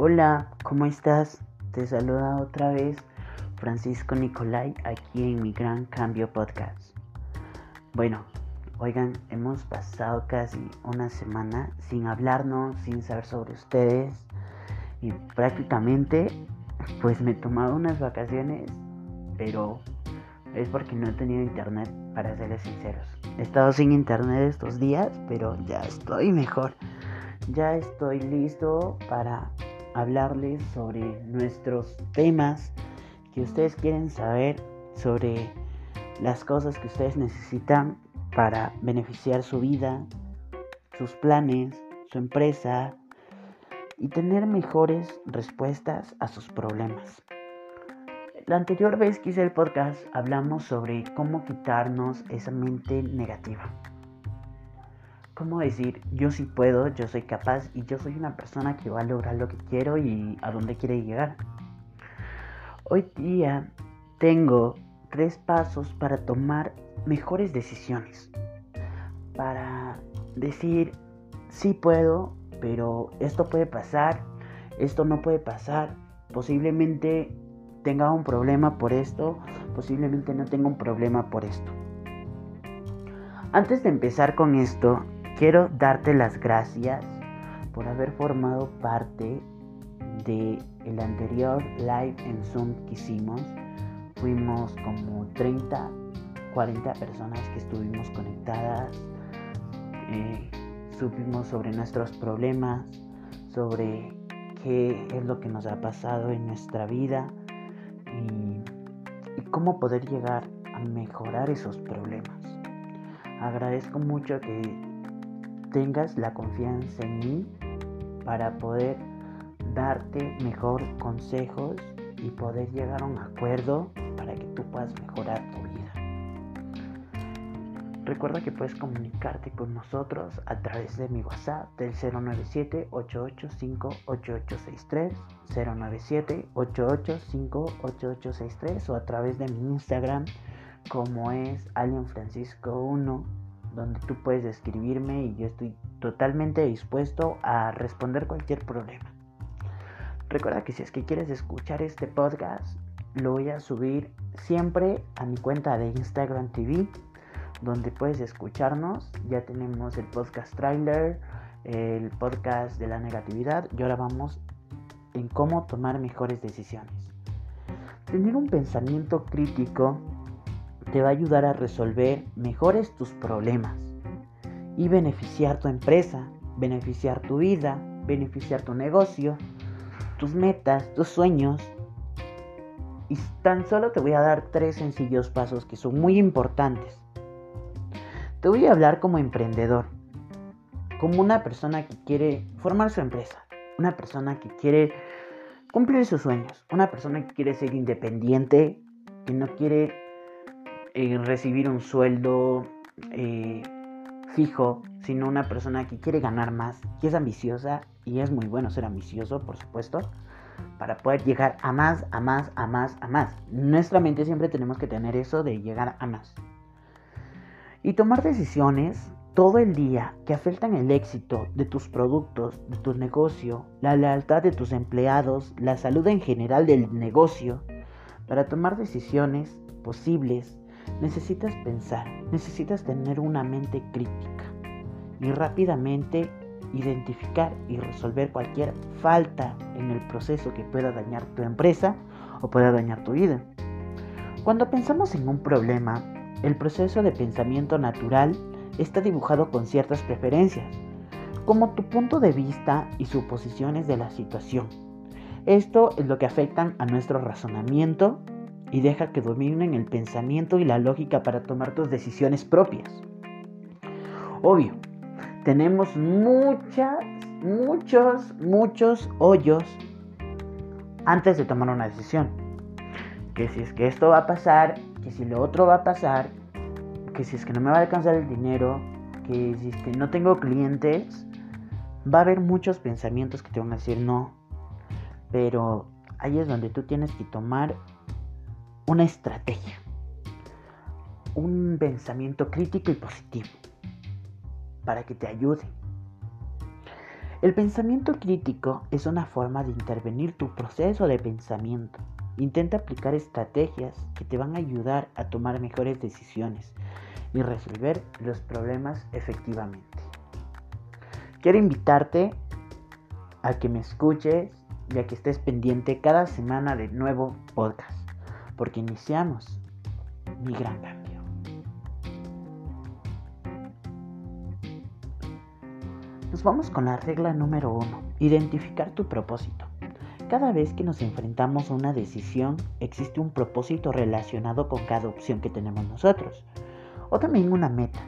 Hola, ¿cómo estás? Te saluda otra vez Francisco Nicolai aquí en mi Gran Cambio Podcast. Bueno, oigan, hemos pasado casi una semana sin hablarnos, sin saber sobre ustedes y prácticamente pues me he tomado unas vacaciones, pero es porque no he tenido internet, para serles sinceros. He estado sin internet estos días, pero ya estoy mejor. Ya estoy listo para hablarles sobre nuestros temas que ustedes quieren saber, sobre las cosas que ustedes necesitan para beneficiar su vida, sus planes, su empresa y tener mejores respuestas a sus problemas. La anterior vez que hice el podcast hablamos sobre cómo quitarnos esa mente negativa. Cómo decir, yo sí puedo, yo soy capaz y yo soy una persona que va a lograr lo que quiero y a dónde quiere llegar. Hoy día tengo tres pasos para tomar mejores decisiones. Para decir, sí puedo, pero esto puede pasar, esto no puede pasar, posiblemente tenga un problema por esto, posiblemente no tenga un problema por esto. Antes de empezar con esto, quiero darte las gracias por haber formado parte de el anterior live en Zoom que hicimos. Fuimos como 30, 40 personas que estuvimos conectadas. Eh, supimos sobre nuestros problemas, sobre qué es lo que nos ha pasado en nuestra vida y, cómo poder llegar a mejorar esos problemas. Agradezco mucho que tengas la confianza en mí para poder darte mejor consejos y poder llegar a un acuerdo para que tú puedas mejorar tu vida. Recuerda que puedes comunicarte con nosotros a través de mi WhatsApp del 097-885-8863, 097-885-8863 o a través de mi Instagram como es AlienFrancisco1, donde tú puedes escribirme y yo estoy totalmente dispuesto a responder cualquier problema. Recuerda que si es que quieres escuchar este podcast, lo voy a subir siempre a mi cuenta de Instagram TV donde puedes escucharnos. Ya tenemos el podcast trailer, el podcast de la negatividad y ahora vamos en cómo tomar mejores decisiones. Tener un pensamiento crítico te va a ayudar a resolver mejores tus problemas y beneficiar tu empresa, beneficiar tu vida, beneficiar tu negocio, tus metas, tus sueños. Y tan solo te voy a dar tres sencillos pasos que son muy importantes te voy a hablar como emprendedor, como una persona que quiere formar su empresa, una persona que quiere cumplir sus sueños, una persona que quiere ser independiente, que no quiere eh, recibir un sueldo eh, fijo, sino una persona que quiere ganar más, que es ambiciosa y es muy bueno ser ambicioso, por supuesto, para poder llegar a más, a más, a más, a más. Nuestra mente siempre tenemos que tener eso de llegar a más y tomar decisiones todo el día que afectan el éxito de tus productos, de tu negocio, la lealtad de tus empleados, la salud en general del negocio. Para tomar decisiones posibles necesitas pensar, necesitas tener una mente crítica y rápidamente identificar y resolver cualquier falta en el proceso que pueda dañar tu empresa o pueda dañar tu vida. Cuando pensamos en un problema, el proceso de pensamiento natural está dibujado con ciertas preferencias, como tu punto de vista y suposiciones de la situación. Esto es lo que afecta a nuestro razonamiento y deja que dominen el pensamiento y la lógica para tomar tus decisiones propias. Obvio, tenemos muchas, muchos, muchos hoyos antes de tomar una decisión. Que si es que esto va a pasar, que si lo otro va a pasar, que si es que no me va a alcanzar el dinero, que si es que no tengo clientes, va a haber muchos pensamientos que te van a decir no. Pero ahí es donde tú tienes que tomar una estrategia, un pensamiento crítico y positivo para que te ayude. El pensamiento crítico es una forma de intervenir tu proceso de pensamiento. Intenta aplicar estrategias que te van a ayudar a tomar mejores decisiones y resolver los problemas efectivamente. Quiero invitarte a que me escuches y a que estés pendiente cada semana de nuevo podcast, porque iniciamos mi gran cambio. Nos vamos con la regla número uno, identificar tu propósito. Cada vez que nos enfrentamos a una decisión, existe un propósito relacionado con cada opción que tenemos nosotros, o también una meta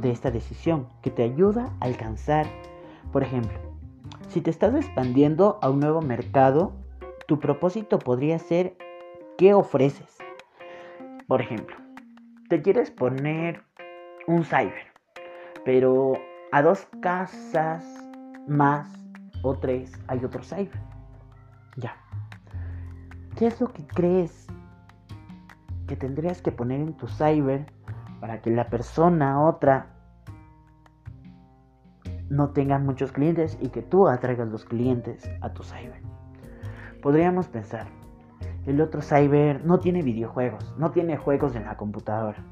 de esta decisión que te ayuda a alcanzar, por ejemplo, si te estás expandiendo a un nuevo mercado, tu propósito podría ser qué ofreces. Por ejemplo, te quieres poner un cyber, pero a dos casas más o tres hay otro cyber. Ya. ¿Qué es lo que crees que tendrías que poner en tu cyber para que la persona otra no tengan muchos clientes y que tú atraigas los clientes a tu cyber. Podríamos pensar, el otro cyber no tiene videojuegos, no tiene juegos en la computadora.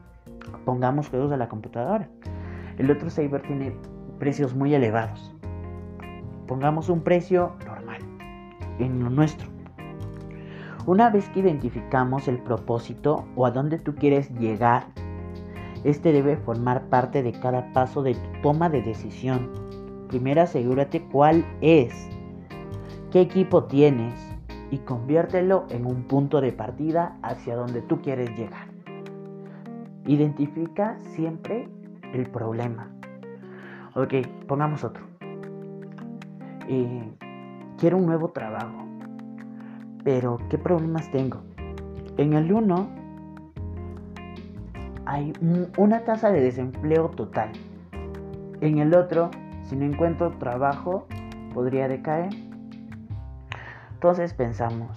Pongamos juegos de la computadora. El otro cyber tiene precios muy elevados. Pongamos un precio normal en lo nuestro. Una vez que identificamos el propósito o a dónde tú quieres llegar, este debe formar parte de cada paso de tu toma de decisión primero asegúrate cuál es, qué equipo tienes y conviértelo en un punto de partida hacia donde tú quieres llegar. Identifica siempre el problema. Ok, pongamos otro. Eh, quiero un nuevo trabajo, pero ¿qué problemas tengo? En el 1 hay una tasa de desempleo total. En el otro si no encuentro trabajo, podría decaer. Entonces pensamos,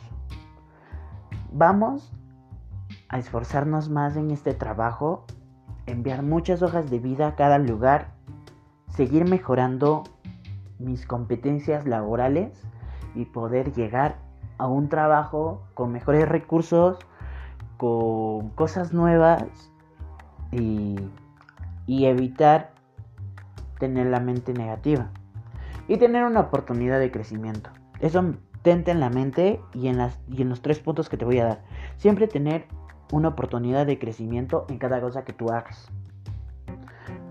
vamos a esforzarnos más en este trabajo, enviar muchas hojas de vida a cada lugar, seguir mejorando mis competencias laborales y poder llegar a un trabajo con mejores recursos, con cosas nuevas y, y evitar tener la mente negativa y tener una oportunidad de crecimiento. Eso tente en la mente y en, las, y en los tres puntos que te voy a dar. Siempre tener una oportunidad de crecimiento en cada cosa que tú hagas.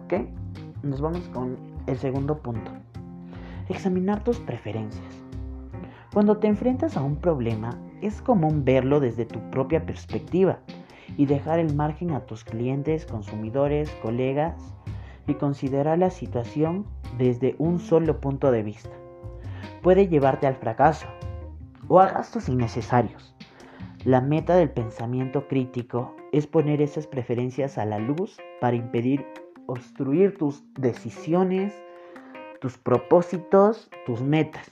¿Ok? Nos vamos con el segundo punto. Examinar tus preferencias. Cuando te enfrentas a un problema, es común verlo desde tu propia perspectiva y dejar el margen a tus clientes, consumidores, colegas y considerar la situación desde un solo punto de vista. Puede llevarte al fracaso o a gastos innecesarios. La meta del pensamiento crítico es poner esas preferencias a la luz para impedir obstruir tus decisiones, tus propósitos, tus metas.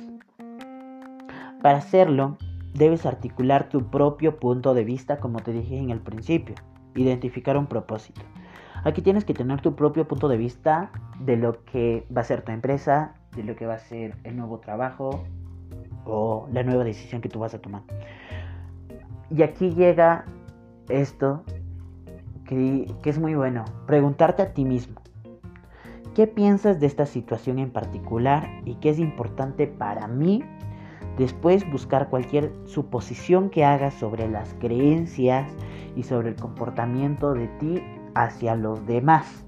Para hacerlo, debes articular tu propio punto de vista como te dije en el principio, identificar un propósito. Aquí tienes que tener tu propio punto de vista de lo que va a ser tu empresa, de lo que va a ser el nuevo trabajo o la nueva decisión que tú vas a tomar. Y aquí llega esto que, es muy bueno, preguntarte a ti mismo. ¿Qué piensas de esta situación en particular y qué es importante para mí? Después buscar cualquier suposición que hagas sobre las creencias y sobre el comportamiento de ti hacia los demás.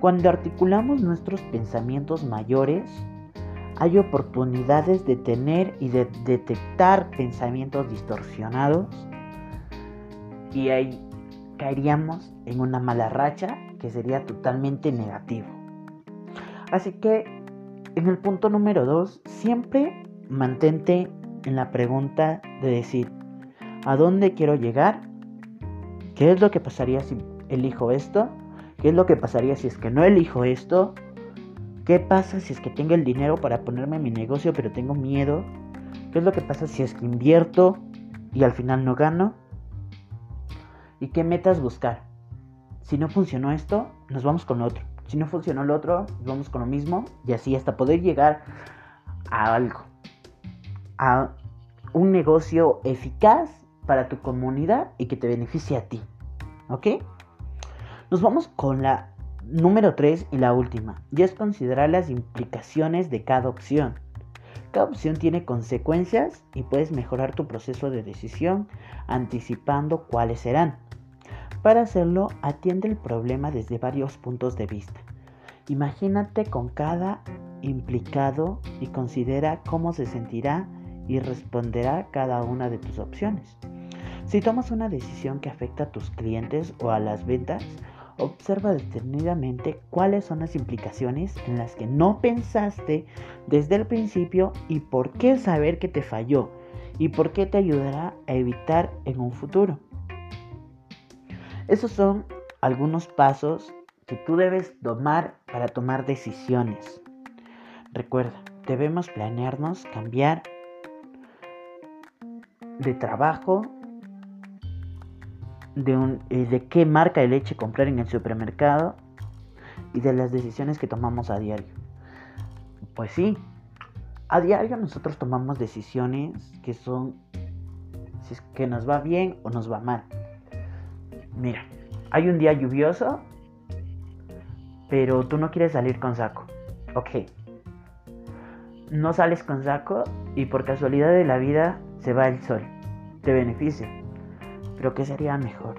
Cuando articulamos nuestros pensamientos mayores, hay oportunidades de tener y de detectar pensamientos distorsionados y ahí caeríamos en una mala racha que sería totalmente negativo. Así que en el punto número 2, siempre mantente en la pregunta de decir, ¿a dónde quiero llegar? ¿Qué es lo que pasaría si elijo esto? ¿Qué es lo que pasaría si es que no elijo esto? ¿Qué pasa si es que tengo el dinero para ponerme en mi negocio pero tengo miedo? ¿Qué es lo que pasa si es que invierto y al final no gano? ¿Y qué metas buscar? Si no funcionó esto, nos vamos con otro. Si no funcionó el otro, vamos con lo mismo y así hasta poder llegar a algo, a un negocio eficaz para tu comunidad y que te beneficie a ti. ¿Ok? Nos vamos con la número 3 y la última, y es considerar las implicaciones de cada opción. Cada opción tiene consecuencias y puedes mejorar tu proceso de decisión anticipando cuáles serán. Para hacerlo, atiende el problema desde varios puntos de vista. Imagínate con cada implicado y considera cómo se sentirá y responderá cada una de tus opciones. Si tomas una decisión que afecta a tus clientes o a las ventas, observa detenidamente cuáles son las implicaciones en las que no pensaste desde el principio y por qué saber que te falló y por qué te ayudará a evitar en un futuro. Esos son algunos pasos que tú debes tomar para tomar decisiones. Recuerda, debemos planearnos cambiar de trabajo, de, un, eh, de qué marca de leche comprar en el supermercado y de las decisiones que tomamos a diario. Pues sí, a diario nosotros tomamos decisiones que son si es que nos va bien o nos va mal. Mira, hay un día lluvioso, pero tú no quieres salir con saco. Ok. No sales con saco y por casualidad de la vida se va el sol. Te beneficia. Pero ¿qué sería mejor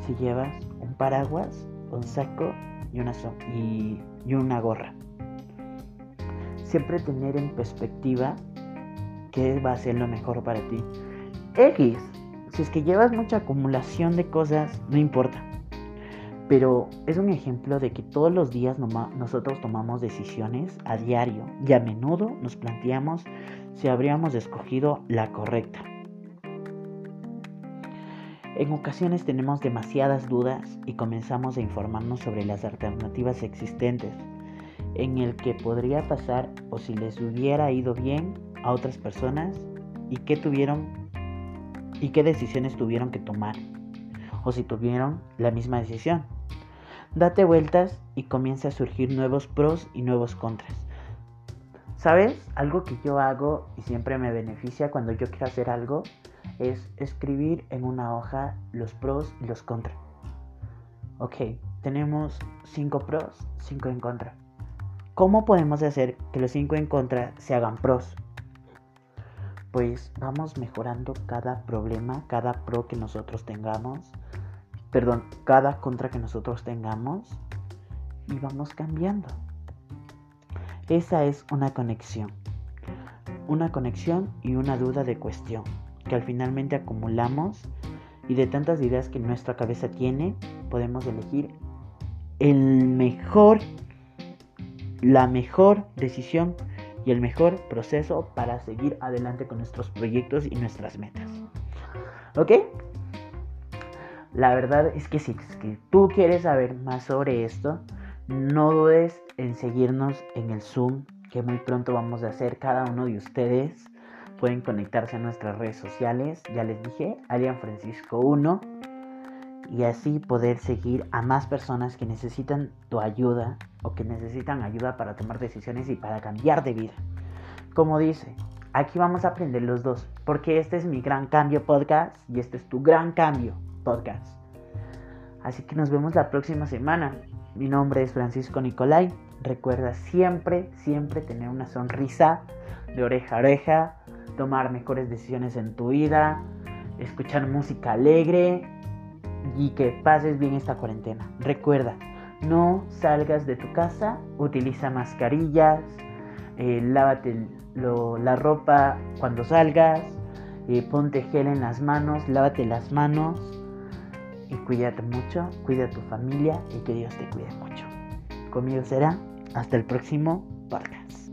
si llevas un paraguas, un saco y una, y, y una gorra? Siempre tener en perspectiva qué va a ser lo mejor para ti. X, si es que llevas mucha acumulación de cosas, no importa. Pero es un ejemplo de que todos los días nosotros tomamos decisiones a diario y a menudo nos planteamos si habríamos escogido la correcta. En ocasiones tenemos demasiadas dudas y comenzamos a informarnos sobre las alternativas existentes, en el que podría pasar o si les hubiera ido bien a otras personas y qué tuvieron y qué decisiones tuvieron que tomar o si tuvieron la misma decisión. Date vueltas y comienza a surgir nuevos pros y nuevos contras. ¿Sabes? Algo que yo hago y siempre me beneficia cuando yo quiero hacer algo es escribir en una hoja los pros y los contras. Ok, tenemos 5 pros, 5 en contra. ¿Cómo podemos hacer que los 5 en contra se hagan pros? Pues vamos mejorando cada problema, cada pro que nosotros tengamos, perdón, cada contra que nosotros tengamos y vamos cambiando. Esa es una conexión. Una conexión y una duda de cuestión que al finalmente acumulamos y de tantas ideas que nuestra cabeza tiene, podemos elegir el mejor, la mejor decisión y el mejor proceso para seguir adelante con nuestros proyectos y nuestras metas. ¿Ok? La verdad es que si tú quieres saber más sobre esto, no dudes en seguirnos en el Zoom que muy pronto vamos a hacer cada uno de ustedes pueden conectarse a nuestras redes sociales, ya les dije, Alian Francisco 1, y así poder seguir a más personas que necesitan tu ayuda o que necesitan ayuda para tomar decisiones y para cambiar de vida. Como dice, aquí vamos a aprender los dos, porque este es mi gran cambio podcast y este es tu gran cambio podcast. Así que nos vemos la próxima semana. Mi nombre es Francisco Nicolai. Recuerda siempre, siempre tener una sonrisa de oreja a oreja tomar mejores decisiones en tu vida, escuchar música alegre y que pases bien esta cuarentena. Recuerda, no salgas de tu casa, utiliza mascarillas, eh, lávate la ropa cuando salgas, eh, ponte gel en las manos, lávate las manos y cuídate mucho, cuida a tu familia y que Dios te cuide mucho. Conmigo será hasta el próximo podcast.